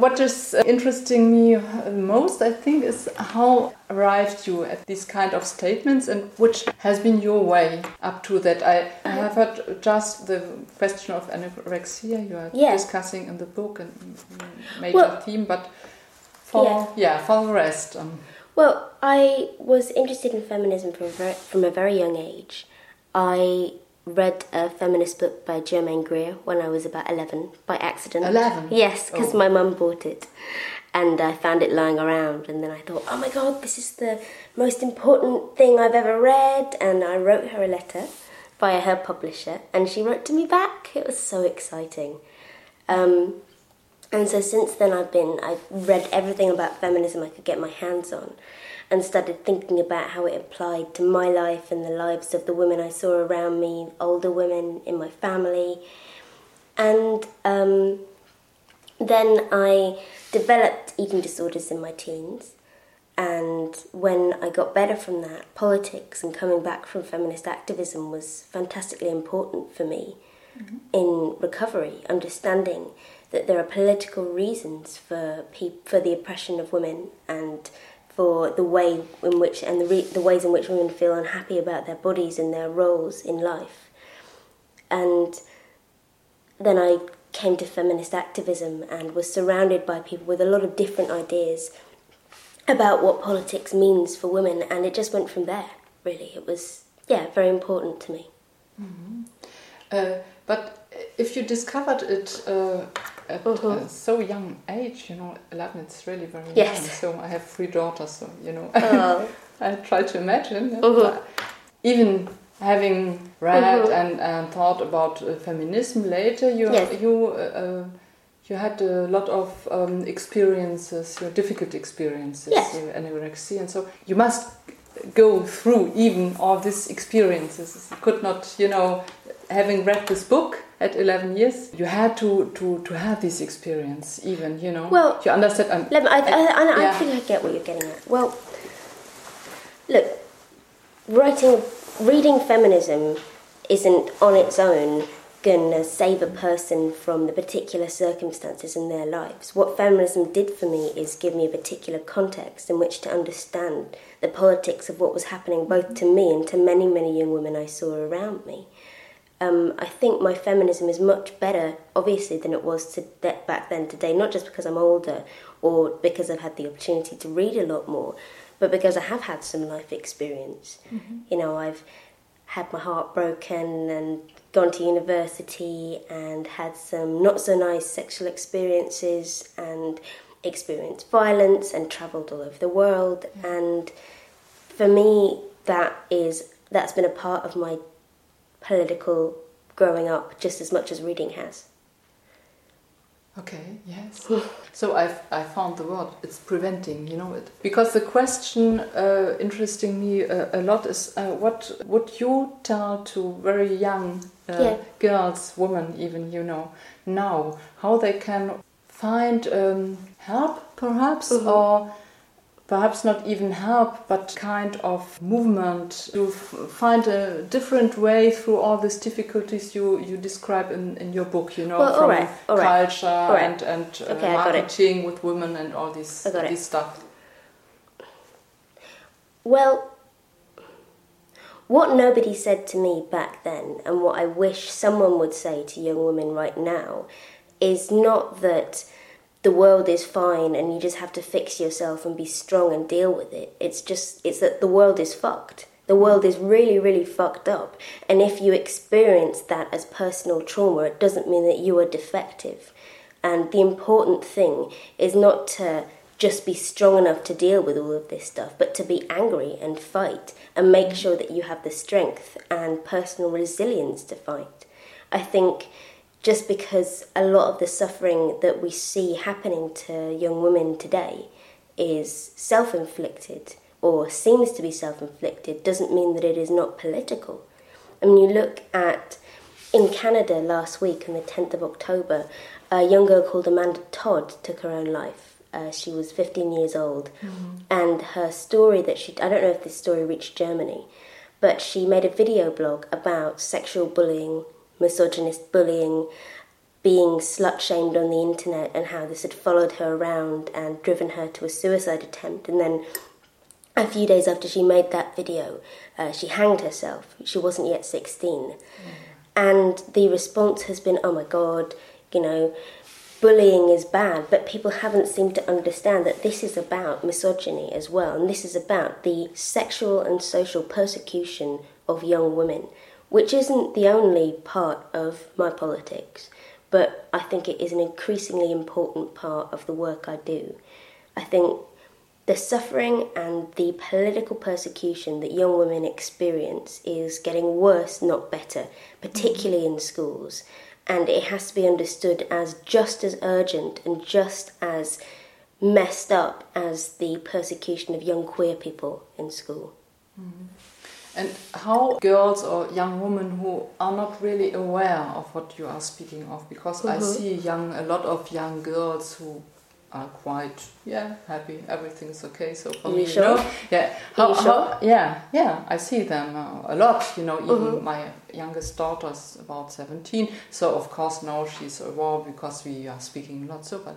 what is uh, interesting me most, I think, is how arrived you at these kind of statements and which has been your way up to that. I, I have heard just the question of anorexia you are yeah. discussing in the book and major well, theme, but for yeah, yeah for the rest. Um. Well, I was interested in feminism from a very, from a very young age. I read a feminist book by Germaine Greer when I was about 11 by accident. 11? Yes, because oh. my mum bought it. And I found it lying around, and then I thought, oh my god, this is the most important thing I've ever read. And I wrote her a letter via her publisher, and she wrote to me back. It was so exciting. Um, and so since then, I've been, I've read everything about feminism I could get my hands on and started thinking about how it applied to my life and the lives of the women I saw around me, older women in my family. And um, then I developed eating disorders in my teens. And when I got better from that, politics and coming back from feminist activism was fantastically important for me mm-hmm. in recovery, understanding that there are political reasons for pe- for the oppression of women and for the way in which and the, re- the ways in which women feel unhappy about their bodies and their roles in life. And then I came to feminist activism and was surrounded by people with a lot of different ideas about what politics means for women, and it just went from there. Really, it was yeah very important to me. Mm-hmm. Uh, but if you discovered it uh, at uh-huh. a so young age, you know, 11, it's really very yes. young. So I have three daughters, so, you know, uh. I try to imagine. Uh-huh. Even having read uh-huh. and, and thought about uh, feminism later, you, yes. you, uh, you had a lot of um, experiences, your difficult experiences, yes. anorexia, and so you must go through even all these experiences. You could not, you know, having read this book at 11 years you had to to to have this experience even you know well you understand um, let me, I, I, I, yeah. I think I get what you're getting at well look writing reading feminism isn't on its own gonna save a person from the particular circumstances in their lives. What feminism did for me is give me a particular context in which to understand the politics of what was happening both to me and to many, many young women I saw around me um, I think my feminism is much better, obviously, than it was to back then today. Not just because I'm older or because I've had the opportunity to read a lot more, but because I have had some life experience. Mm-hmm. You know, I've had my heart broken and gone to university and had some not so nice sexual experiences and experienced violence and travelled all over the world. Mm. And for me, that is that's been a part of my political growing up just as much as reading has. Okay, yes. so I've I found the word. It's preventing, you know, it because the question uh, interesting me uh, a lot is uh, what would you tell to very young uh, yeah. girls, women, even you know, now how they can find um, help, perhaps, mm -hmm. or perhaps not even help, but kind of movement to find a different way through all these difficulties you, you describe in, in your book, you know, well, from all right, all right. culture all right. and, and uh, okay, marketing with women and all this, this stuff. Well, what nobody said to me back then, and what I wish someone would say to young women right now, is not that the world is fine and you just have to fix yourself and be strong and deal with it. It's just, it's that the world is fucked. The world is really, really fucked up. And if you experience that as personal trauma, it doesn't mean that you are defective. And the important thing is not to just be strong enough to deal with all of this stuff, but to be angry and fight and make sure that you have the strength and personal resilience to fight. I think just because a lot of the suffering that we see happening to young women today is self inflicted or seems to be self inflicted doesn't mean that it is not political. I mean, you look at in Canada last week on the 10th of October, a young girl called Amanda Todd took her own life. Uh, she was 15 years old, mm-hmm. and her story that she I don't know if this story reached Germany, but she made a video blog about sexual bullying misogynist bullying being slut shamed on the internet and how this had followed her around and driven her to a suicide attempt. And then a few days after she made that video, uh, she hanged herself. She wasn't yet 16. Mm. And the response has been, oh my God, you know, bullying is bad, but people haven't seemed to understand that this is about misogyny as well, and this is about the sexual and social persecution of young women, which isn't the only part of my politics, but I think it is an increasingly important part of the work I do. I think the suffering and the political persecution that young women experience is getting worse, not better, particularly in schools and it has to be understood as just as urgent and just as messed up as the persecution of young queer people in school. Mm. And how girls or young women who are not really aware of what you are speaking of, because mm -hmm. I mm-hmm. see young a lot of young girls who are quite yeah happy everything's okay so for me sure? you know yeah how, how, yeah yeah i see them uh, a lot you know even mm -hmm. my youngest daughter's about 17 so of course now she's aware because we are speaking a lot so but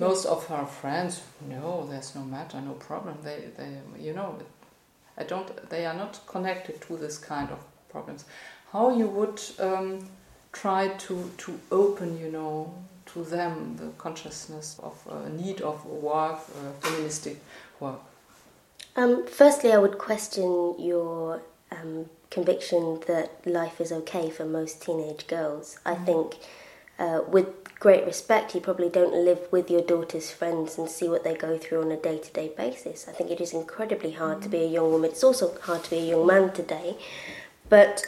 most of her friends no there's no matter no problem they they you know i don't they are not connected to this kind of problems how you would um, try to to open you know to them the consciousness of a need of work, uh, feministic work? Um, firstly, I would question your um, conviction that life is okay for most teenage girls. I mm. think, uh, with great respect, you probably don't live with your daughter's friends and see what they go through on a day to day basis. I think it is incredibly hard to be a young woman. It's also hard to be a young man today. But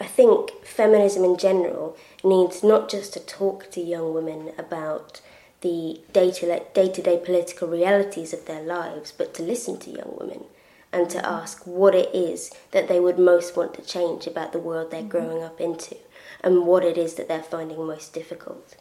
I think feminism in general needs not just to talk to young women about the day to day political realities of their lives, but to listen to young women and to ask what it is that they would most want to change about the world they're mm-hmm. growing up into and what it is that they're finding most difficult.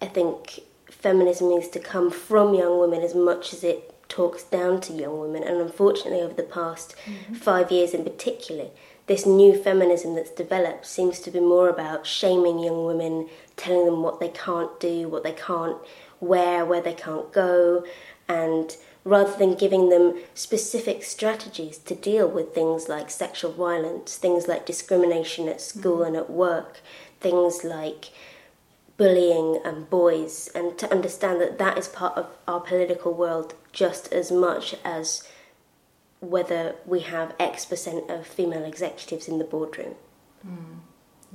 I think feminism needs to come from young women as much as it talks down to young women, and unfortunately, over the past mm-hmm. five years in particular, this new feminism that's developed seems to be more about shaming young women, telling them what they can't do, what they can't wear, where they can't go, and rather than giving them specific strategies to deal with things like sexual violence, things like discrimination at school mm-hmm. and at work, things like bullying and boys, and to understand that that is part of our political world just as much as whether we have X percent of female executives in the boardroom. Mm.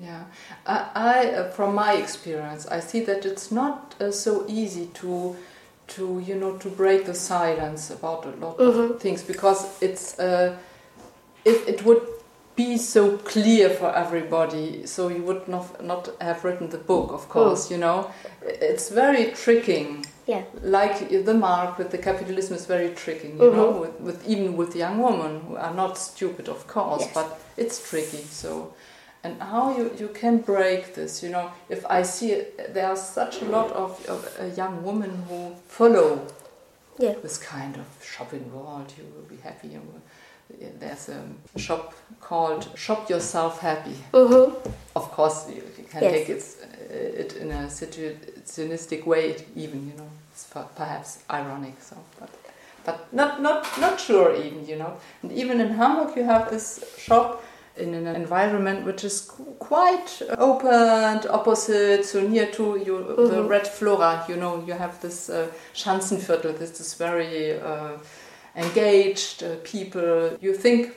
Yeah, I, I from my experience, I see that it's not uh, so easy to to you know to break the silence about a lot mm -hmm. of mm-hmm. things because it's uh, if it would be so clear for everybody, so you would not not have written the book, of course. Mm. You know, it's very tricking yeah. Like the mark with the capitalism is very tricky, you mm -hmm. know, with, with, even with young women who are not stupid, of course, yes. but it's tricky. So, and how you, you can break this, you know, if I see it, there are such a lot of, of uh, young women who follow yeah. this kind of shopping world, you will be happy. There's a shop called Shop Yourself Happy. Mm -hmm. Of course, you, can yes. take it, uh, it in a situationistic way, even, you know perhaps ironic. So, but but not not not sure even you know. And even in Hamburg, you have this shop in an environment which is quite open, opposite, so near to you, mm -hmm. the mm-hmm. Red Flora. You know, you have this uh, Schanzenviertel. This is very uh, engaged uh, people. You think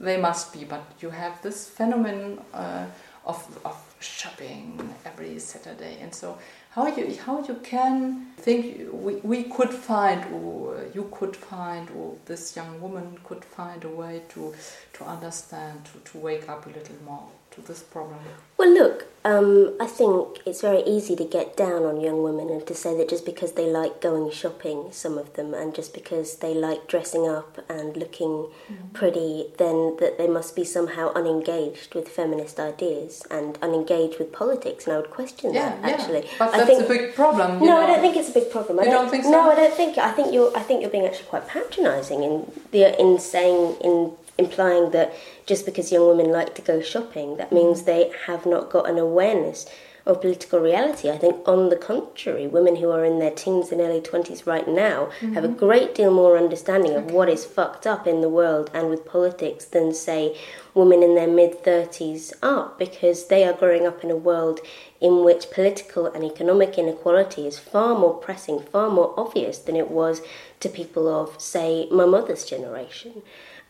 they must be, but you have this phenomenon uh, of of shopping every Saturday, and so how you how you can think we, we could find or you could find or this young woman could find a way to to understand to, to wake up a little more to this problem well look um, I think it's very easy to get down on young women and to say that just because they like going shopping, some of them, and just because they like dressing up and looking mm. pretty, then that they must be somehow unengaged with feminist ideas and unengaged with politics. And I would question yeah, that actually. Yeah. But I that's think, a big problem. no, know. I don't think it's a big problem. I you don't, don't think so? No, I don't think. I think you're. I think you're being actually quite patronising in the in saying in implying that just because young women like to go shopping, that means they have not got an awareness of political reality. I think, on the contrary, women who are in their teens and early 20s right now mm-hmm. have a great deal more understanding of okay. what is fucked up in the world and with politics than, say, women in their mid 30s are, because they are growing up in a world in which political and economic inequality is far more pressing, far more obvious than it was to people of, say, my mother's generation.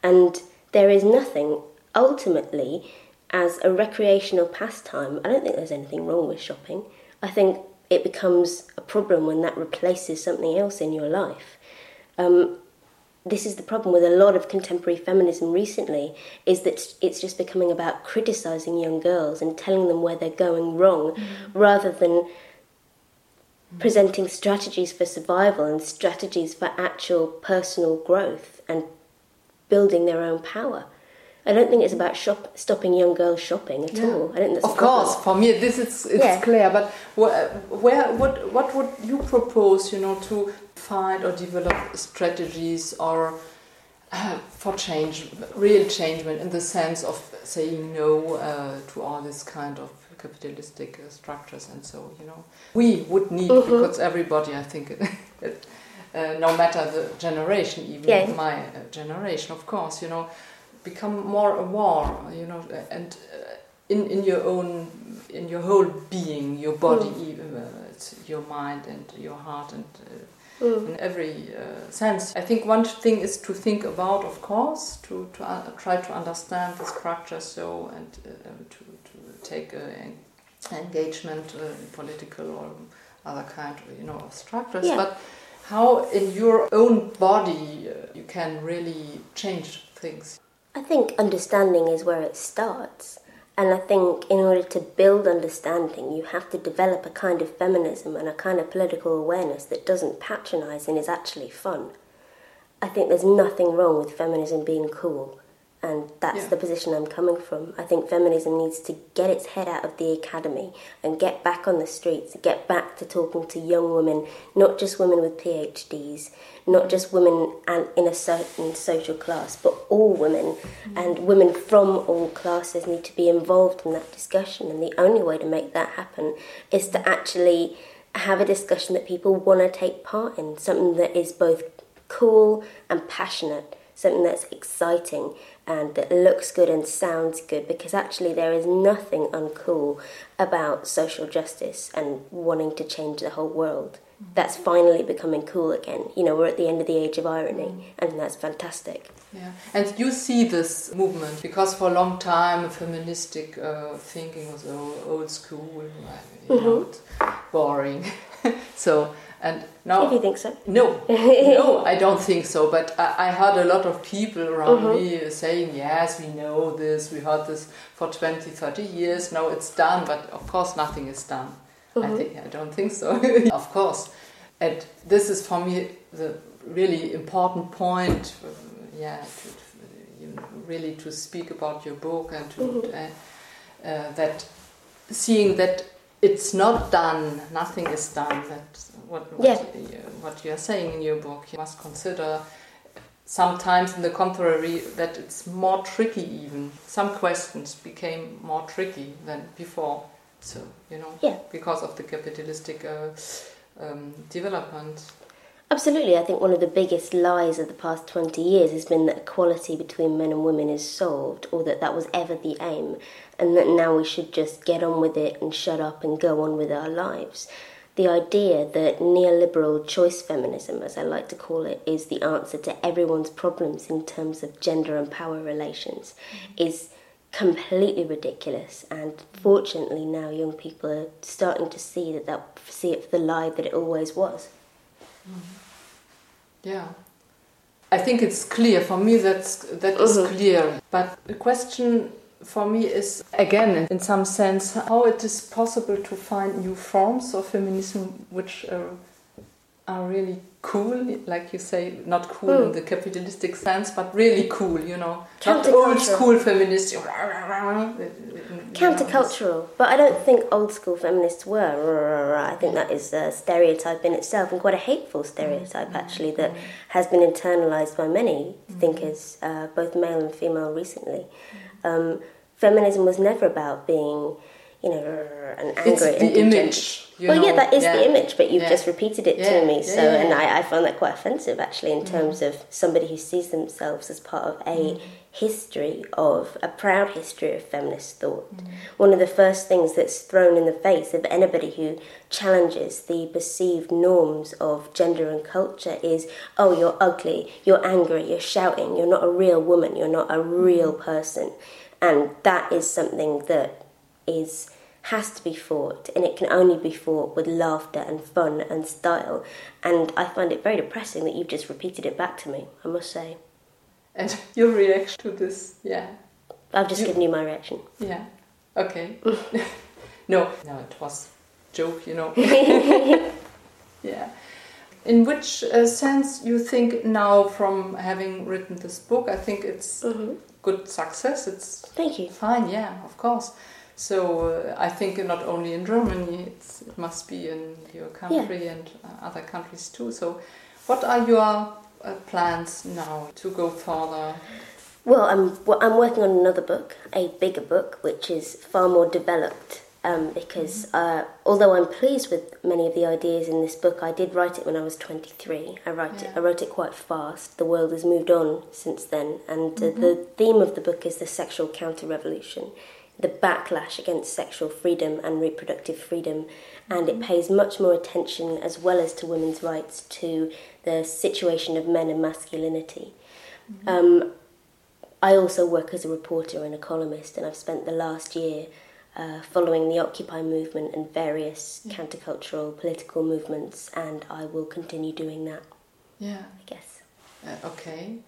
And there is nothing ultimately as a recreational pastime, I don't think there's anything wrong with shopping. I think it becomes a problem when that replaces something else in your life. Um, this is the problem with a lot of contemporary feminism recently is that it's just becoming about criticizing young girls and telling them where they're going wrong mm. rather than presenting strategies for survival and strategies for actual personal growth and building their own power. I don't think it's about shop, stopping young girls shopping at yeah. all. I don't think of course, for me, this is it's yeah. clear. But where, where, what, what would you propose? You know, to find or develop strategies or uh, for change, real change, in the sense of saying no uh, to all this kind of capitalistic uh, structures and so you know we would need mm -hmm. because everybody I think uh, no matter the generation even yeah. my uh, generation of course you know become more aware, you know, and uh, in in your own, in your whole being, your body, mm. uh, your mind, and your heart, and uh, mm. in every uh, sense. I think one thing is to think about, of course, to to uh, try to understand the structure, so and uh, to to take an engagement, political or other kind, you know, of structures, yeah. but how in your own body uh, you can really change things. I think understanding is where it starts. And I think in order to build understanding, you have to develop a kind of feminism and a kind of political awareness that doesn't patronize and is actually fun. I think there's nothing wrong with feminism being cool and that's yeah. the position I'm coming from. I think feminism needs to get its head out of the academy and get back on the streets, get back to talking to young women, not just women with PhDs, not just women in a certain social class, but all women. Mm-hmm. And women from all classes need to be involved in that discussion. And the only way to make that happen is to actually have a discussion that people want to take part in, something that is both cool and passionate something that's exciting and that looks good and sounds good because actually there is nothing uncool about social justice and wanting to change the whole world. That's finally becoming cool again. You know, we're at the end of the age of irony, and that's fantastic. Yeah, and you see this movement because for a long time feministic uh, thinking was old, old school, you know, mm-hmm. boring. so and now, if you think so, no, no, I don't think so. But I, I heard a lot of people around mm-hmm. me saying, "Yes, we know this. We heard this for 20, 30 years. Now it's done." But of course, nothing is done. Mm-hmm. I think I don't think so. of course, and this is for me the really important point. Yeah, to, you know, really to speak about your book and to mm-hmm. uh, uh, that seeing that it's not done, nothing is done. That what what, yeah. you, what you are saying in your book. You must consider sometimes, in the contrary, that it's more tricky. Even some questions became more tricky than before. So you know, yeah. because of the capitalistic uh, um, development. Absolutely. I think one of the biggest lies of the past 20 years has been that equality between men and women is solved, or that that was ever the aim, and that now we should just get on with it and shut up and go on with our lives. The idea that neoliberal choice feminism, as I like to call it, is the answer to everyone's problems in terms of gender and power relations is completely ridiculous and fortunately now young people are starting to see that that see it for the lie that it always was Mm-hmm. Yeah. I think it's clear for me. That's that is mm -hmm. clear. But the question for me is again, in some sense, how it is possible to find new forms of feminism which uh, are really cool, like you say, not cool mm. in the capitalistic sense, but really cool, you know, not old school feminists. Countercultural, but I don't think old school feminists were. I think that is a stereotype in itself, and quite a hateful stereotype actually that has been internalized by many thinkers, uh, both male and female, recently. Um, feminism was never about being you know, and angry. It's the and image. well, know, yeah, that is yeah. the image, but you've Yeah. just repeated it Yeah, to me. So, and. I, I found that quite offensive actually, in terms of somebody who sees themselves as part of a Mm. history of a proud history of feminist thought. Mm. One of the first things that's thrown in the face of anybody who challenges the perceived norms of gender and culture is, oh, you're ugly, you're angry, you're shouting, you're not a real woman, you're not a real Mm. person, and that is something that is has to be fought and it can only be fought with laughter and fun and style and i find it very depressing that you've just repeated it back to me i must say And your reaction to this, yeah, i've just You- given you my reaction yeah, okay. no, no, it was joke, you know. yeah. In which uh, sense you think now, from having written this book, I think it's mm-hmm. good success. It's thank you fine, yeah, of course. So uh, I think not only in Germany, it's, it must be in your country and uh, other countries too. So, what are your uh, plans now to go further? well i'm well, i'm working on another book a bigger book which is far more developed um, because uh, although I'm pleased with many of the ideas in this book, I did write it when I was 23. I write it. I wrote it quite fast. The world has moved on since then, and uh, the theme of the book is the sexual counter-revolution, the backlash against sexual freedom and reproductive freedom, and it pays much more attention, as well as to women's rights, to the situation of men and masculinity. Um, I also work as a reporter and a columnist, and I've spent the last year uh, following the Occupy movement and various countercultural political movements, and I will continue doing that, Yeah. I guess. Uh, okay.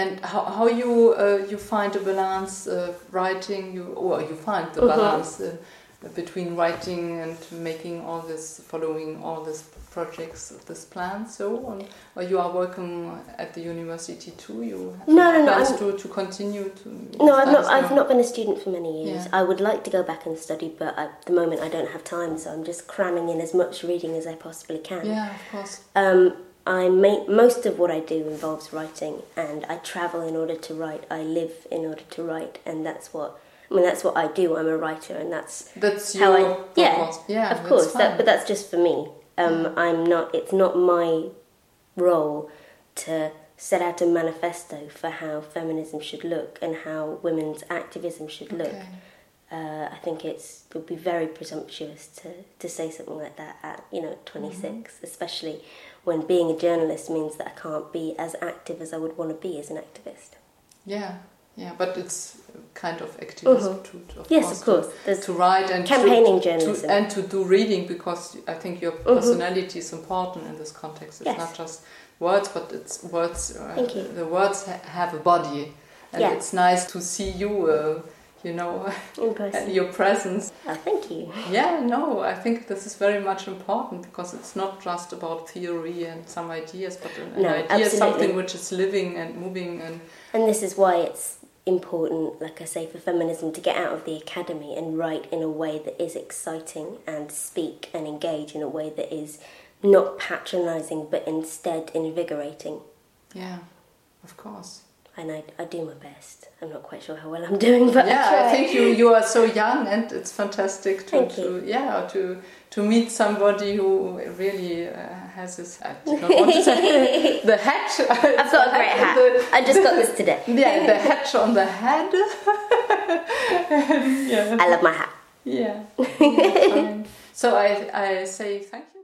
And how, how you uh, you find a balance uh, writing you or you find the Mhm. balance uh, between writing and making all this following all these projects this plan so on or you are working at the university too you No, no, no, I'm- to, to continue to No, I've not. I've not been a student for many years. Yeah. I would like to go back and study, but at the moment I don't have time, so I'm just cramming in as much reading as I possibly can. yeah of course Um, I make most of what I do involves writing, and I travel in order to write. I live in order to write, and that's what I mean. That's what I do. I'm a writer, and that's that's how your I yeah, yeah of course. That, but that's just for me. Um, I'm not. It's not my role to set out a manifesto for how feminism should look and how women's activism should look. Okay. Uh, I think it's it would be very presumptuous to, to say something like that at you know 26, especially when being a journalist means that I can't be as active as I would want to be as an activist. yeah yeah but it's kind of activism Mhm. too to, of Yes, course, of course. to, There's to write and campaigning to, journalism. to, and to do reading because I think your personality is important in this context. It's Yes. not just words, but it's words. Uh, Thank you. The words ha- have a body, and Yeah. it's nice to see you. Uh, you know, and your presence. Oh, thank you. Yeah, no, I think this is very much important because it's not just about theory and some ideas, but an, an No, idea is something which is living and moving and And this is why it's important, like I say, for feminism to get out of the academy and write in a way that is exciting and speak and engage in a way that is not patronising but instead invigorating. yeah, of course. And I, I do my best. I'm not quite sure how well I'm doing, but yeah, I, I think you you are so young, and it's fantastic to, to yeah to to meet somebody who really uh, has this. I do not want to say the hat. I've got a great hat. I just got this today. yeah, the hat on the head. yeah, I love my hat. yeah. yeah. So I I say thank you.